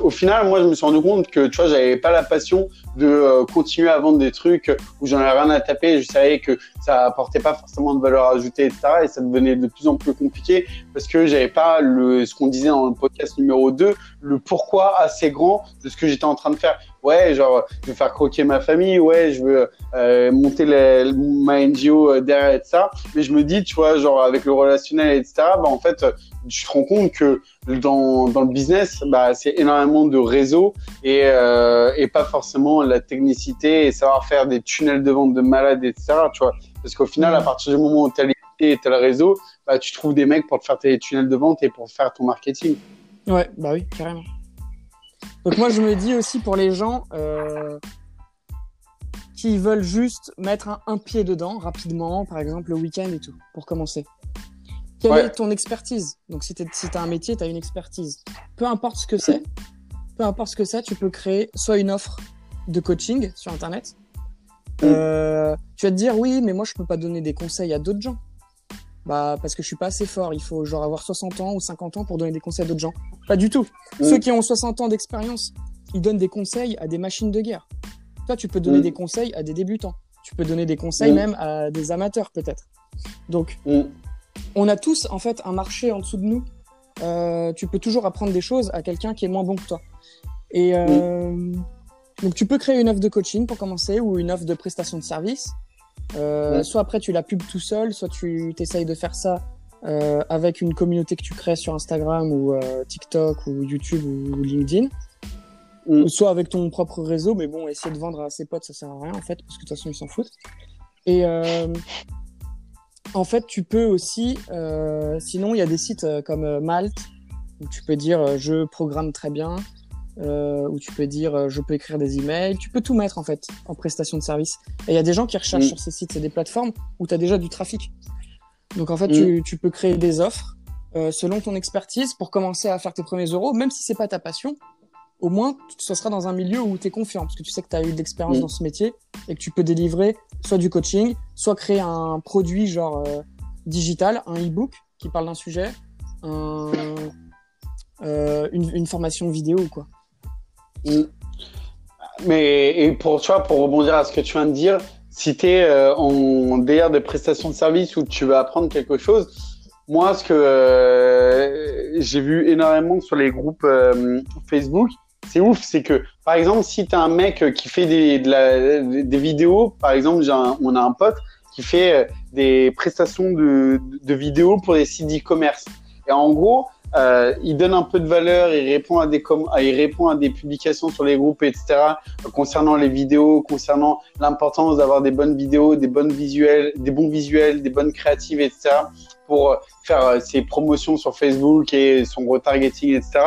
au, final, moi, je me suis rendu compte que, tu vois, j'avais pas la passion de euh, continuer à vendre des trucs où j'en avais rien à taper. Je savais que ça apportait pas forcément de valeur ajoutée, etc. Et ça devenait de plus en plus compliqué parce que j'avais pas le, ce qu'on disait dans le podcast numéro 2, le pourquoi assez grand de ce que j'étais en train de faire ouais, genre, je veux faire croquer ma famille, ouais, je veux euh, monter les, ma NGO euh, derrière et ça. Mais je me dis, tu vois, genre, avec le relationnel, etc., bah, en fait, je te rends compte que dans, dans le business, bah, c'est énormément de réseau et, euh, et pas forcément la technicité et savoir faire des tunnels de vente de malades, etc., tu vois. Parce qu'au final, à partir du moment où tu as les et tu as le réseau, bah, tu trouves des mecs pour te faire tes tunnels de vente et pour faire ton marketing. Ouais, bah oui, carrément. Donc moi, je me dis aussi pour les gens euh, qui veulent juste mettre un, pied dedans rapidement, par exemple le week-end et tout, pour commencer. Quelle est ton expertise? Donc si tu si as un métier, tu as une expertise. Peu importe ce que c'est, peu importe ce que c'est, tu peux créer soit une offre de coaching sur Internet. Mm. Euh, tu vas te dire oui, mais moi je peux pas donner des conseils à d'autres gens. Bah, parce que je suis pas assez fort. Il faut genre avoir 60 ans ou 50 ans pour donner des conseils à d'autres gens. Pas du tout. Mm. Ceux qui ont 60 ans d'expérience, ils donnent des conseils à des machines de guerre. Toi, tu peux donner mm. des conseils à des débutants. Tu peux donner des conseils mm. même à des amateurs, peut-être. Donc, on a tous, en fait, un marché en dessous de nous. Euh, tu peux toujours apprendre des choses à quelqu'un qui est moins bon que toi. Et euh, donc, tu peux créer une offre de coaching pour commencer ou une offre de prestation de service. Euh, soit après tu la pubs tout seul, soit tu t'essayes de faire ça euh, avec une communauté que tu crées sur Instagram ou euh, TikTok ou YouTube ou, LinkedIn. Ou soit avec ton propre réseau, mais bon, essayer de vendre à ses potes, ça sert à rien en fait, parce que de toute façon, ils s'en foutent. Et en fait, tu peux aussi, sinon, il y a des sites comme Malte, où tu peux dire je programme très bien, euh, où tu peux dire euh, je peux écrire des emails, tu peux tout mettre en fait en prestation de service. Et il y a des gens qui recherchent mm. sur ces sites, c'est des plateformes où tu as déjà du trafic. Donc en fait, mm. tu, tu, peux créer des offres euh, selon ton expertise pour commencer à faire tes premiers euros, même si c'est pas ta passion. Au moins, ce sera dans un milieu où tu es confiant, parce que tu sais que tu as eu de l'expérience mm. dans ce métier et que tu peux délivrer soit du coaching, soit créer un produit genre euh, digital, un e-book qui parle d'un sujet, un, une, une formation vidéo ou quoi. Mm. Mais et pour toi, pour rebondir à ce que tu viens de dire, si tu es euh, en délire de prestation de service où tu veux apprendre quelque chose, moi, ce que euh, j'ai vu énormément sur les groupes euh, Facebook, c'est ouf, c'est que par exemple, si tu as un mec qui fait des, vidéos, par exemple, on a un pote qui fait des prestations de vidéos pour des sites e-commerce. Et en gros, euh, il donne un peu de valeur, il répond à des il répond à des publications sur les groupes, etc. concernant les vidéos, concernant l'importance d'avoir des bonnes vidéos, des bonnes visuels, des bons visuels, des bonnes créatives, etc. pour faire euh, ses promotions sur Facebook et son retargeting, etc.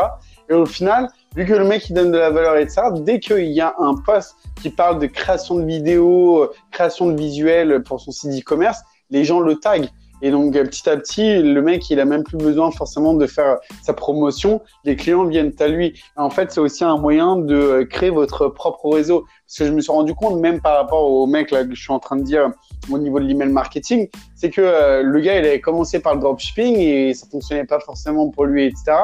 Et au final, vu que le mec il donne de la valeur, etc. Dès qu'il y a un post qui parle de création de vidéos, euh, création de visuels pour son site e-commerce, les gens le taguent. Et donc petit à petit, le mec, il a même plus besoin forcément de faire sa promotion. Les clients viennent à lui. En fait, c'est aussi un moyen de créer votre propre réseau. Parce que je me suis rendu compte, même par rapport au mec là que je suis en train de dire au niveau de l'email marketing, c'est que euh, le gars, il avait commencé par le dropshipping et ça fonctionnait pas forcément pour lui, etc.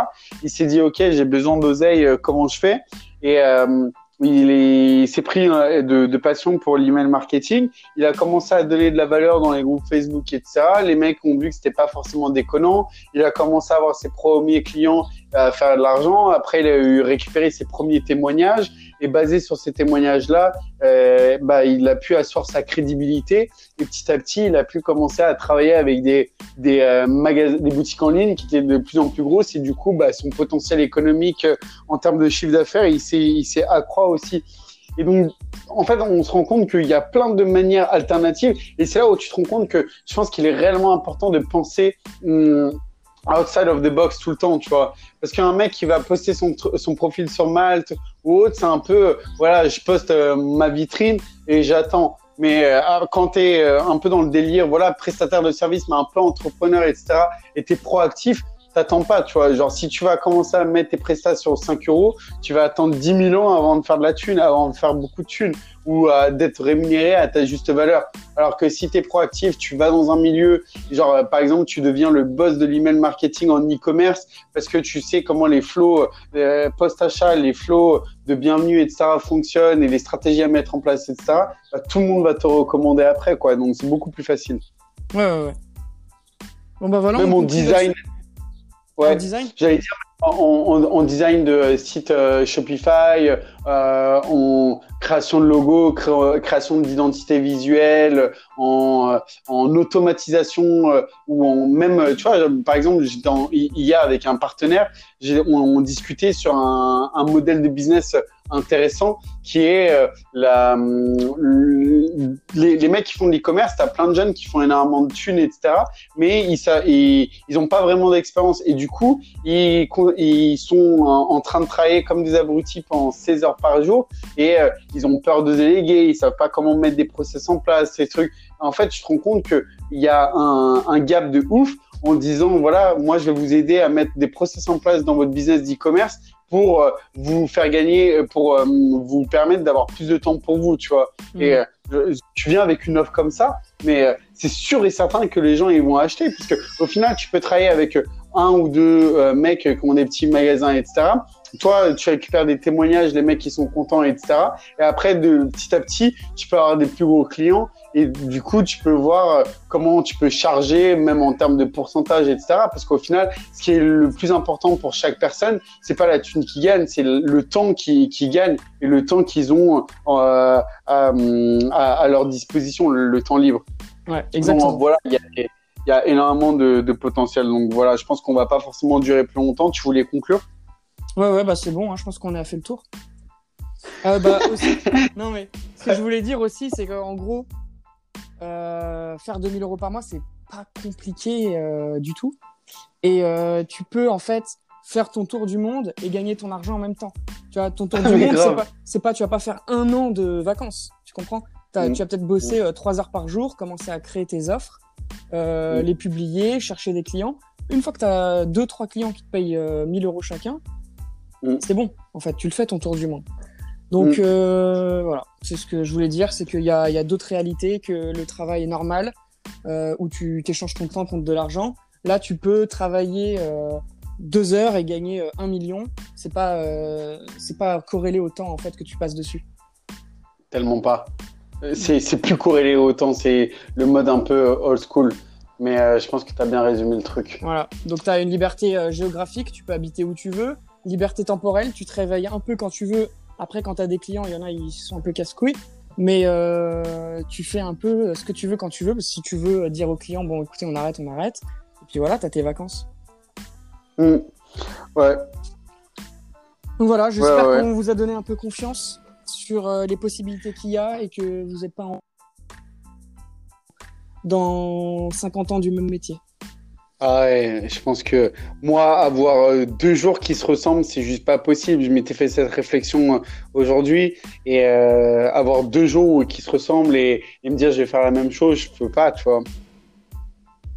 Il s'est dit, ok, j'ai besoin d'oseille, euh, comment je fais? Et euh, il s'est pris euh, de, de, passion pour l'email marketing. Il a commencé à donner de la valeur dans les groupes Facebook, etc. Les mecs ont vu que c'était pas forcément déconnant. Il a commencé à avoir ses premiers clients à faire de l'argent. Après, il a eu récupéré ses premiers témoignages et basé sur ces témoignages-là, euh, bah, il a pu asseoir sa crédibilité et petit à petit, il a pu commencer à travailler avec des des, euh, magasins, des boutiques en ligne qui étaient de plus en plus grosses et du coup, bah, son potentiel économique euh, en termes de chiffre d'affaires, il s'est il s'est accroît aussi. Et donc, en fait, on se rend compte qu'il y a plein de manières alternatives. Et c'est là où tu te rends compte que je pense qu'il est réellement important de penser hum, outside of the box tout le temps, tu vois. Parce qu'un mec qui va poster son, son profil sur Malte ou autre, c'est un peu, voilà, je poste euh, ma vitrine et j'attends. Mais euh, ah, quand tu es euh, un peu dans le délire, voilà, prestataire de service, mais un peu entrepreneur, etc., et tu es proactif, t'attends pas, tu vois. Genre, si tu vas commencer à mettre tes prestations sur 5 euros, tu vas attendre 10 000 ans avant de faire de la thune, avant de faire beaucoup de thunes ou euh, d'être rémunéré à ta juste valeur. Alors que si tu es proactif, tu vas dans un milieu, genre, euh, par exemple, tu deviens le boss de l'email marketing en e-commerce parce que tu sais comment les flows euh, post-achat, les flows de bienvenue, etc. fonctionnent et les stratégies à mettre en place, etc. Bah, tout le monde va te recommander après, quoi. Donc, c'est beaucoup plus facile. Ouais, ouais, ouais. Bon, bah voilà. Même mon design. Ouais. design? J'allais dire en, design de site euh, Shopify, euh, en création de logo, création d'identité visuelle, en, en automatisation euh, ou en même, tu vois, par exemple, j'étais hier avec un partenaire, on, on, discutait sur un, un modèle de business intéressant qui est euh, la, euh, les, les, mecs qui font de l'e-commerce, tu as plein de jeunes qui font énormément de thunes, etc. Mais ils n'ont ils, ils pas vraiment d'expérience. Et du coup, ils, ils sont en, train de travailler comme des abrutis pendant 16 heures par jour et euh, ils ont peur de déléguer, ils savent pas comment mettre des process en place, ces trucs. En fait, tu te rends compte qu'il y a un, un gap de ouf en disant voilà, moi je vais vous aider à mettre des process en place dans votre business d'e-commerce pour euh, vous faire gagner, euh, pour euh, vous permettre d'avoir plus de temps pour vous, tu vois. Mm. Et tu viens avec une offre comme ça, mais c'est sûr et certain que les gens ils vont acheter, puisque au final tu peux travailler avec un ou deux mecs qui ont des petits magasins, etc. Toi, tu récupères des témoignages des mecs qui sont contents, etc. Et après, de petit à petit, tu peux avoir des plus gros clients et du coup, tu peux voir euh, comment tu peux charger, même en termes de pourcentage, etc. Parce qu'au final, ce qui est le plus important pour chaque personne, c'est pas la thune qui gagne, c'est le temps qui, qui gagne et le temps qu'ils ont euh, à, à, leur disposition, le, temps libre. Ouais, exactement. voilà, il y y a énormément de, de potentiel. Donc voilà, je pense qu'on va pas forcément durer plus longtemps. Tu voulais conclure? Ouais, ouais, bah c'est bon. Hein, je pense qu'on a fait le tour. Euh, bah, aussi... non mais ce que je voulais dire aussi, c'est qu'en gros, euh, faire 2000 euros par mois, c'est pas compliqué euh, du tout. Et euh, tu peux en fait faire ton tour du monde et gagner ton argent en même temps. Tu vois, ton tour du monde, c'est pas, c'est pas, tu vas pas faire un an de vacances. Tu comprends? Mm. Tu vas peut-être bosser euh, trois heures par jour, commencer à créer tes offres, euh, Mm. les publier, chercher des clients. Une fois que tu as deux, trois clients qui te payent euh, 1000 euros chacun, Mm. c'est bon. En fait, tu le fais ton tour du monde. Donc Mm. euh, voilà, c'est ce que je voulais dire, c'est qu'il y a, d'autres réalités, que le travail est normal, euh, où tu t'échanges ton temps contre de l'argent. Là, tu peux travailler euh, deux heures et gagner un million. C'est pas, c'est pas corrélé au temps en fait que tu passes dessus. Tellement pas. C'est plus corrélé autant. C'est le mode un peu old school. Mais je pense que tu as bien résumé le truc. Voilà. Donc tu as une liberté géographique, tu peux habiter où tu veux. Liberté temporelle, tu te réveilles un peu quand tu veux. Après, quand tu as des clients, il y en a, ils sont un peu casse-couilles. Mais euh, tu fais un peu ce que tu veux quand tu veux. Parce que si tu veux dire aux clients, bon, écoutez, on arrête, on arrête. Et puis voilà, tu as tes vacances. Hmm. Ouais. Donc voilà, j'espère Ouais, ouais. qu'on vous a donné un peu confiance sur euh, les possibilités qu'il y a et que vous n'êtes pas en... dans 50 ans du même métier. Ah ouais, je pense que moi, avoir euh, deux jours qui se ressemblent, c'est juste pas possible. Je m'étais fait cette réflexion euh, aujourd'hui et euh, avoir deux jours qui se ressemblent et, et me dire je vais faire la même chose, je peux pas, tu vois.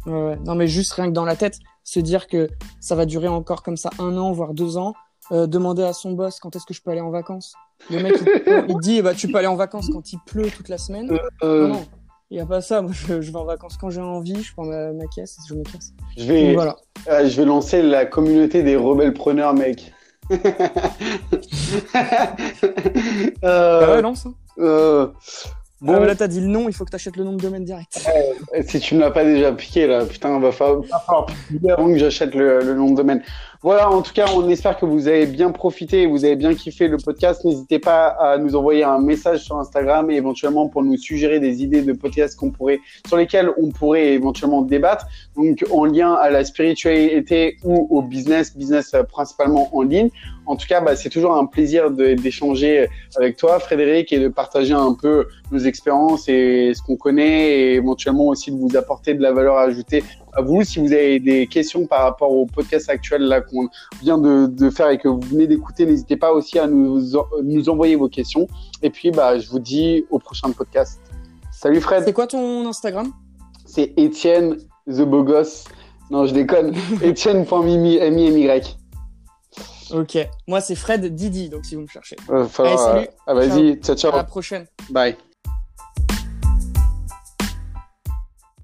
Ouais, ouais. Non, mais juste rien que dans la tête, se dire que ça va durer encore comme ça un an, voire deux ans. euh, demander à son boss quand est-ce que je peux aller en vacances. Le mec, il, il dit, bah, tu peux aller en vacances quand il pleut toute la semaine. Euh, Non, non, il n'y a pas ça. Moi, je, je vais en vacances quand j'ai envie, je prends ma, ma caisse et je me casse. je Donc, vais, voilà. euh, je vais lancer la communauté des rebelles preneurs, mec. Euh, Bah ouais, lance. hein. euh, Bon, bon, là, t'as dit le nom, il faut que t'achètes le nom de domaine direct. si tu me l'as pas déjà piqué là, putain, va falloir, va falloir piquer avant que j'achète le, le nom de domaine. Voilà, en tout cas, on espère que vous avez bien profité et vous avez bien kiffé le podcast. N'hésitez pas à nous envoyer un message sur Instagram et éventuellement pour nous suggérer des idées de podcasts sur lesquels on pourrait éventuellement débattre. Donc, en lien à la spiritualité ou au business, business euh, principalement en ligne. En tout cas, bah, c'est toujours un plaisir d'échanger avec toi, Frédéric, et de partager un peu nos expériences et ce qu'on connaît et éventuellement aussi de vous apporter de la valeur ajoutée vous. Si vous avez des questions par rapport au podcast actuel là qu'on vient de, de faire et que vous venez d'écouter, n'hésitez pas aussi à nous, en- nous envoyer vos questions. Et puis, bah, je vous dis au prochain podcast. Salut Fred, C'est quoi ton Instagram? C'est Étienne The Beau Gosse. Non, je déconne. Étienne.mimi, M-I-M-Y. Ok. Moi, c'est Fred Didi, donc si vous me cherchez. Euh, Allez, salut. euh, ah, vas-y, ciao, ciao. À la prochaine. Bye.